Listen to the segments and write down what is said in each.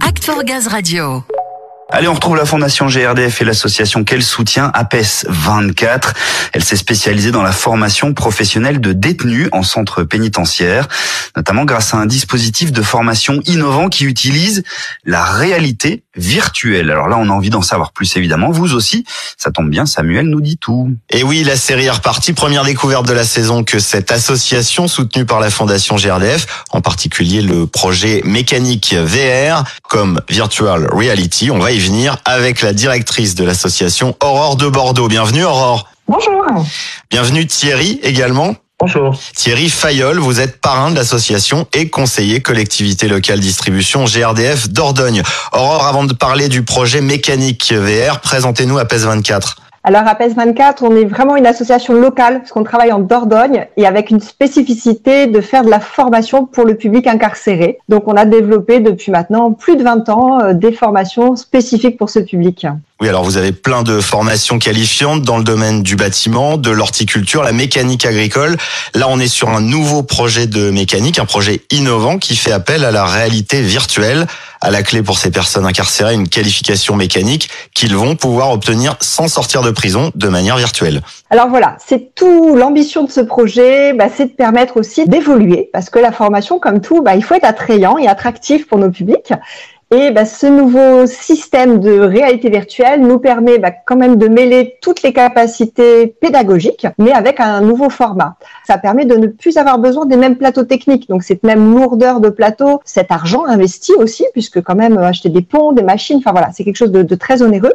Act for Gaz Radio. Allez, on retrouve la Fondation GRDF et l'association qu'elle soutient, APES 24. Elle s'est spécialisée dans la formation professionnelle de détenus en centre pénitentiaire, notamment grâce à un dispositif de formation innovant qui utilise la réalité virtuelle. Alors là, on a envie d'en savoir plus, évidemment. Vous aussi, ça tombe bien, Samuel nous dit tout. Et oui, la série est repartie. Première découverte de la saison que cette association soutenue par la Fondation GRDF, en particulier le projet mécanique VR comme Virtual Reality. On va y venir avec la directrice de l'association Aurore de Bordeaux. Bienvenue Aurore. Bonjour. Bienvenue Thierry également. Bonjour. Thierry Fayol, vous êtes parrain de l'association et conseiller collectivité locale distribution GRDF Dordogne. Aurore, avant de parler du projet mécanique VR, présentez-nous à PES 24. Alors à PES 24, on est vraiment une association locale parce qu'on travaille en Dordogne et avec une spécificité de faire de la formation pour le public incarcéré. Donc on a développé depuis maintenant plus de 20 ans euh, des formations spécifiques pour ce public. Oui, alors vous avez plein de formations qualifiantes dans le domaine du bâtiment, de l'horticulture, la mécanique agricole. Là, on est sur un nouveau projet de mécanique, un projet innovant qui fait appel à la réalité virtuelle. À la clé pour ces personnes incarcérées, une qualification mécanique qu'ils vont pouvoir obtenir sans sortir de prison de manière virtuelle. Alors voilà, c'est tout l'ambition de ce projet, bah, c'est de permettre aussi d'évoluer parce que la formation, comme tout, bah, il faut être attrayant et attractif pour nos publics. Et bah, ce nouveau système de réalité virtuelle nous permet bah, quand même de mêler toutes les capacités pédagogiques, mais avec un nouveau format. Ça permet de ne plus avoir besoin des mêmes plateaux techniques. Donc cette même lourdeur de plateau, cet argent investi aussi, puisque quand même acheter des ponts, des machines, enfin voilà, c'est quelque chose de très onéreux.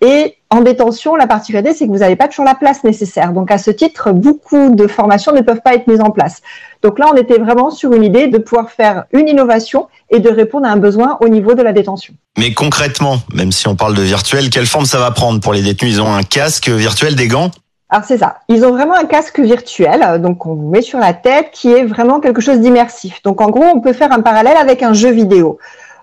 Et en détention, la particularité, c'est que vous n'avez pas toujours la place nécessaire. Donc, à ce titre, beaucoup de formations ne peuvent pas être mises en place. Donc là, on était vraiment sur une idée de pouvoir faire une innovation et de répondre à un besoin au niveau de la détention. Mais concrètement, même si on parle de virtuel, quelle forme ça va prendre pour les détenus? Ils ont un casque virtuel, des gants? Alors c'est ça. Ils ont vraiment un casque virtuel, donc on vous met sur la tête, qui est vraiment quelque chose d'immersif. Donc en gros, on peut faire un parallèle avec un jeu vidéo.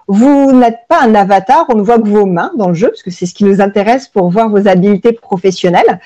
Vous n'êtes pas un avatar, on ne voit que vos mains dans le jeu, parce que c'est ce qui nous intéresse pour voir vos habiletés professionnelles.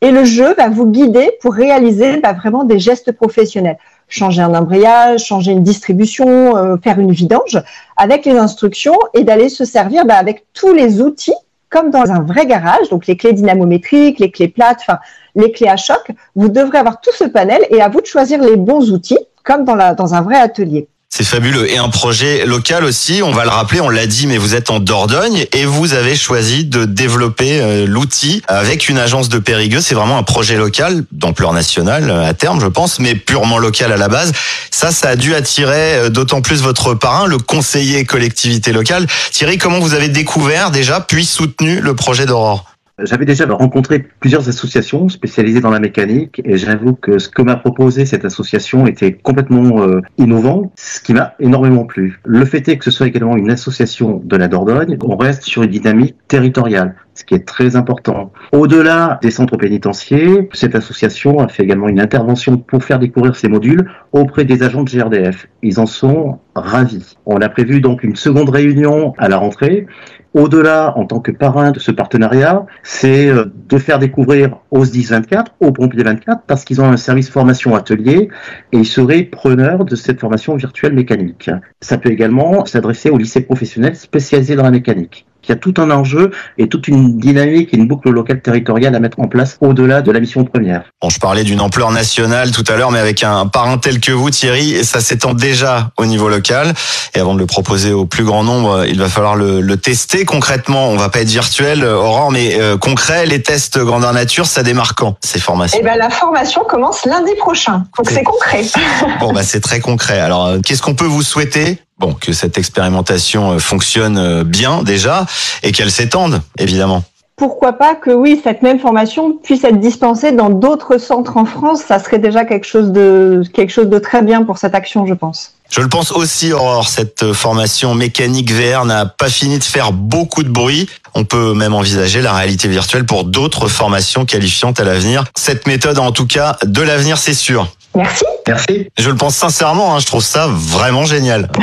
Et le jeu va vous guider pour réaliser bah, vraiment des gestes professionnels. Changer un embrayage, changer une distribution, euh, faire une vidange, avec les instructions et d'aller se servir bah, avec tous les outils, comme dans un vrai garage, donc les clés dynamométriques, les clés plates, enfin les clés à choc. Vous devrez avoir tout ce panel et à vous de choisir les bons outils, comme dans, la, dans un vrai atelier. C'est fabuleux. Et un projet local aussi, on va le rappeler, on l'a dit, mais vous êtes en Dordogne et vous avez choisi de développer euh, l'outil avec une agence de Périgueux. C'est vraiment un projet local, d'ampleur nationale à terme, je pense, mais purement local à la base. Ça, ça a dû attirer euh, d'autant plus votre parrain, le conseiller collectivité locale. Thierry, comment vous avez découvert déjà, puis soutenu le projet d'Aurore? J'avais déjà rencontré plusieurs associations spécialisées dans la mécanique et j'avoue que ce que m'a proposé cette association était complètement euh, innovant, ce qui m'a énormément plu. Le fait est que ce soit également une association de la Dordogne, on reste sur une dynamique territoriale ce qui est très important. Au-delà des centres pénitentiaires, cette association a fait également une intervention pour faire découvrir ces modules auprès des agents de GRDF. Ils en sont ravis. On a prévu donc une seconde réunion à la rentrée au-delà, en tant que parrain de ce partenariat, c'est euh, de faire découvrir aux 10 24, aux pompiers 24, parce qu'ils ont un service formation atelier et ils seraient preneurs de cette formation virtuelle mécanique. Ça peut également s'adresser aux lycées professionnels spécialisés dans la mécanique. Il y a tout un enjeu et toute une dynamique et une boucle locale territoriale à mettre en place au-delà de la mission première. Bon, je parlais d'une ampleur nationale tout à l'heure, mais avec un parrain tel que vous, Thierry, ça s'étend déjà au niveau local. Et avant de le proposer au plus grand nombre, il va falloir le, le tester concrètement. On va pas être virtuel, Aurore, mais euh, concret, les tests grandeur nature, ça démarre quand ces formations? Eh ben, la formation commence lundi prochain, donc c'est concret. bon, bah c'est très concret. Alors, euh, qu'est-ce qu'on peut vous souhaiter bon, que cette expérimentation euh, fonctionne euh, bien déjà et qu'elle s'étende, évidemment. Pourquoi pas que oui, cette même formation puisse être dispensée dans d'autres centres en France, ça serait déjà quelque chose de quelque chose de très bien pour cette action, je pense. Je le pense aussi, Aurore, cette formation mécanique VR n'a pas fini de faire beaucoup de bruit. On peut même envisager la réalité virtuelle pour d'autres formations qualifiantes à l'avenir. Cette méthode, en tout cas, de l'avenir, c'est sûr. Merci. Merci. Je le pense sincèrement, hein, je trouve ça vraiment génial.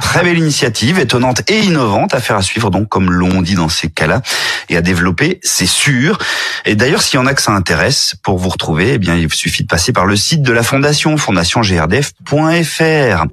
Très belle initiative, étonnante et innovante, à faire à suivre donc comme l'on dit dans ces cas-là, et à développer, c'est sûr. Et d'ailleurs, s'il y en a que ça intéresse, pour vous retrouver, eh bien, il suffit de passer par le site de la fondation, fondationgrdf.fr.